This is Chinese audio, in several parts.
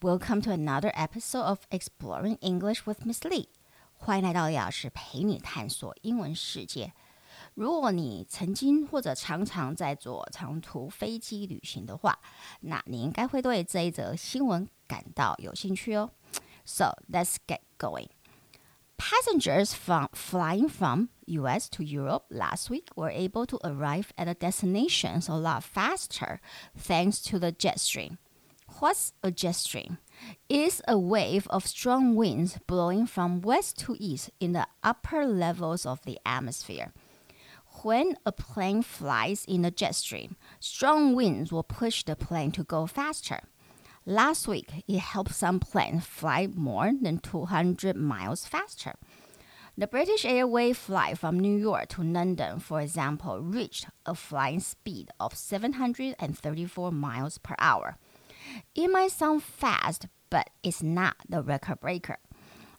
Welcome to another episode of Exploring English with Miss Lee。欢迎来到李老师陪你探索英文世界。如果你曾经或者常常在坐长途飞机旅行的话，那你应该会对这一则新闻感到有兴趣哦。So let's get going. Passengers from flying from US to Europe last week were able to arrive at the destinations a lot faster thanks to the jet stream. What's a jet stream? It's a wave of strong winds blowing from west to east in the upper levels of the atmosphere. When a plane flies in a jet stream, strong winds will push the plane to go faster. Last week, it helped some planes fly more than 200 miles faster. The British Airways flight from New York to London, for example, reached a flying speed of 734 miles per hour. It might sound fast, but it's not the record breaker.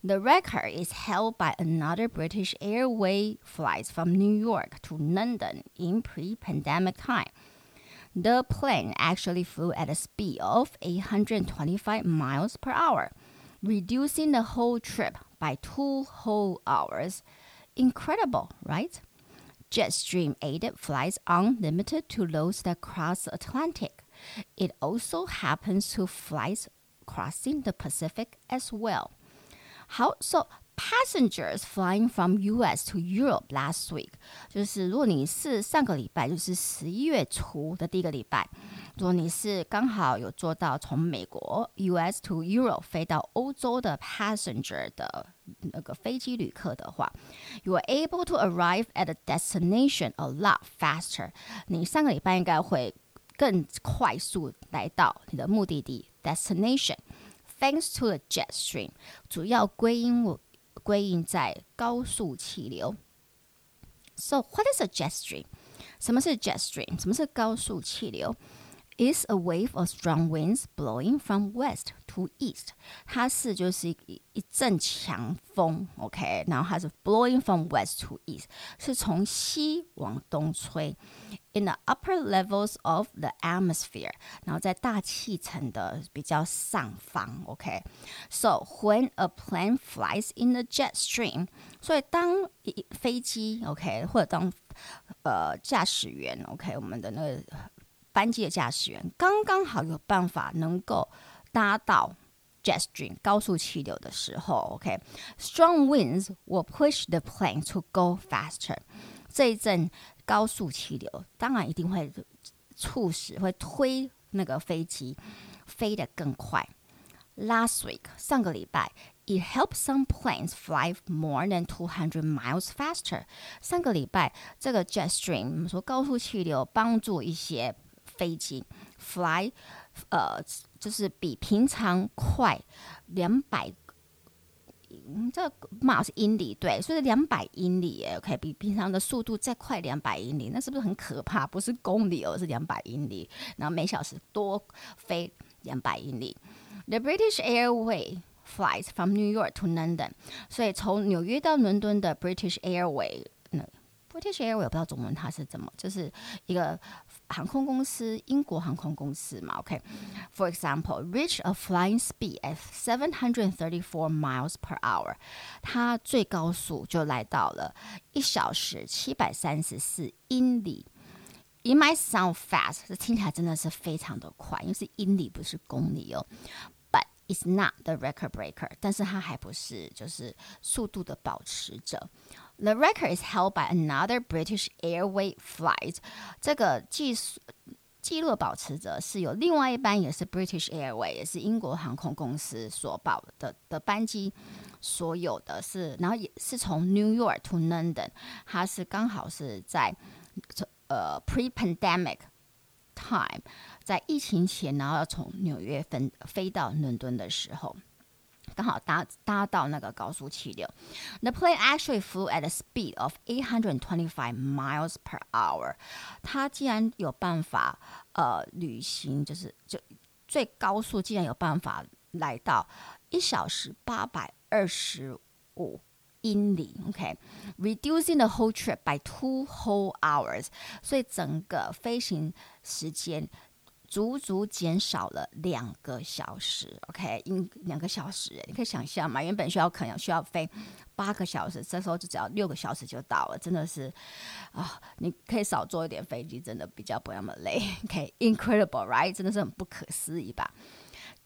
The record is held by another British Airways flight from New York to London in pre-pandemic time. The plane actually flew at a speed of 825 miles per hour, reducing the whole trip by two whole hours. Incredible, right? Jetstream aided flights unlimited to those that cross the Atlantic. It also happens to flights crossing the Pacific as well. How so? Passengers flying from U.S. to Europe last week，就是如果你是上个礼拜，就是十一月初的第一个礼拜，如果你是刚好有坐到从美国 U.S. to Europe 飞到欧洲的 passenger 的那个飞机旅客的话，you are able to arrive at a destination a lot faster。你上个礼拜应该会 更快速来到你的目的地 destination，thanks to the jet stream，主要归因我。归因在高速气流。So what is a jet stream？什么是 jet stream？什么是高速气流 ？Is a wave of strong winds blowing from west to east。它是就是一一阵强风，OK，然后它是 blowing from west to east，是从西往东吹。In the upper levels of the atmosphere，然后在大气层的比较上方，OK。So when a plane flies in the jet stream，所以当一飞机，OK，或者当呃驾驶员，OK，我们的那个 班机的驾驶员刚刚好有办法能够搭到 jet stream 高速气流的时候，OK，strong winds will push the plane to go faster。这一阵高速气流当然一定会促使会推那个飞机飞得更快。Last week 上个礼拜，it helped some planes fly more than two hundred miles faster。上个礼拜这个 jet stream 我们说高速气流帮助一些飞机 fly，呃，就是比平常快两百。嗯，这个码是英里，对，所以两百英里耶，OK，比平常的速度再快两百英里，那是不是很可怕？不是公里哦，是两百英里，然后每小时多飞两百英里。The British Airway flies from New York to London，所以从纽约到伦敦的 British Airway。British Airways 我不知道中文它是怎么，就是一个航空公司，英国航空公司嘛。OK，For example，reach a flying speed at seven hundred thirty-four miles per hour，它最高速就来到了一小时七百三十四英里。It might sound fast，这听起来真的是非常的快，因为是英里不是公里哦。But it's not the record breaker，但是它还不是就是速度的保持者。The record is held by another British Airways flight。这个记记录保持者是有另外一班也是 British Airways，也是英国航空公司所保的的班机，所有的是，然后也是从 New York to London，它是刚好是在呃 pre-pandemic time，在疫情前，然后要从纽约飞飞到伦敦的时候。 刚好搭搭到那个高速气流。The plane actually flew at a speed of 825 miles per hour。它既然有办法呃旅行，就是就最高速，竟然有办法来到一小时八百二十五英里。OK，reducing、the whole trip by two whole hours。所以整个飞行时间。足足减少了两个小时。OK，因两个小时，你可以想象嘛，原本需要可能需要飞八个小时，这时候就只要六个小时就到了，真的是啊、你可以少坐一点飞机，真的比较不那么累。OK，incredible，right？真的是很不可思议吧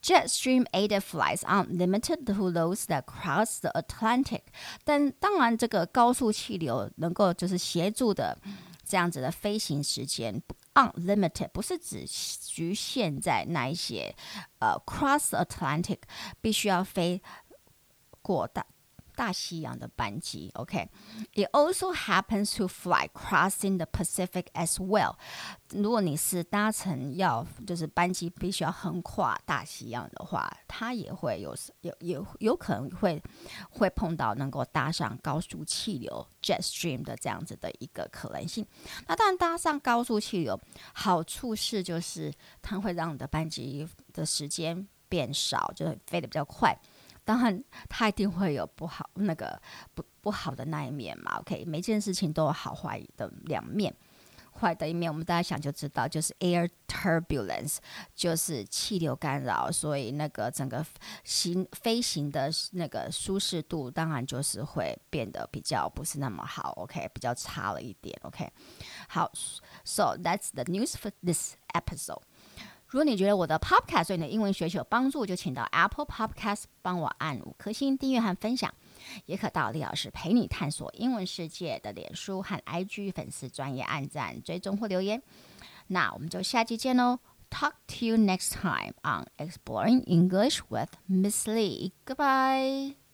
？Jetstream aided flights aren't limited to those that cross the Atlantic，但当然，这个高速气流能够就是协助的这样子的飞行时间，unlimited 不是指局限在那一些呃 cross Atlantic 必须要飞过大。大西洋的班机，OK，it also happens to fly crossing the Pacific as well。如果你是搭乘要就是班机必须要横跨大西洋的话，它也会有有有有可能会会碰到能够搭上高速气流 jet stream 的这样子的一个可能性。那当然搭上高速气流，好处是就是它会让你的班机的时间变少，就会飞得比较快。当然，它一定会有不好那个不不好的那一面嘛。OK，每件事情都有好坏的两面。坏的一面，我们大家想就知道，就是 air turbulence，就是气流干扰，所以那个整个行飞行的那个舒适度，当然就是会变得比较不是那么好。OK，比较差了一点。OK，好，so that's the news for this episode。如果你觉得我的 Podcast 对你的英文学习有帮助，就请到 Apple Podcast 帮我按五颗星订阅和分享，也可到李老师陪你探索英文世界的脸书和 IG 粉丝专业按赞、追踪或留言。那我们就下期见喽！Talk to you next time on Exploring English with Miss Lee. Goodbye.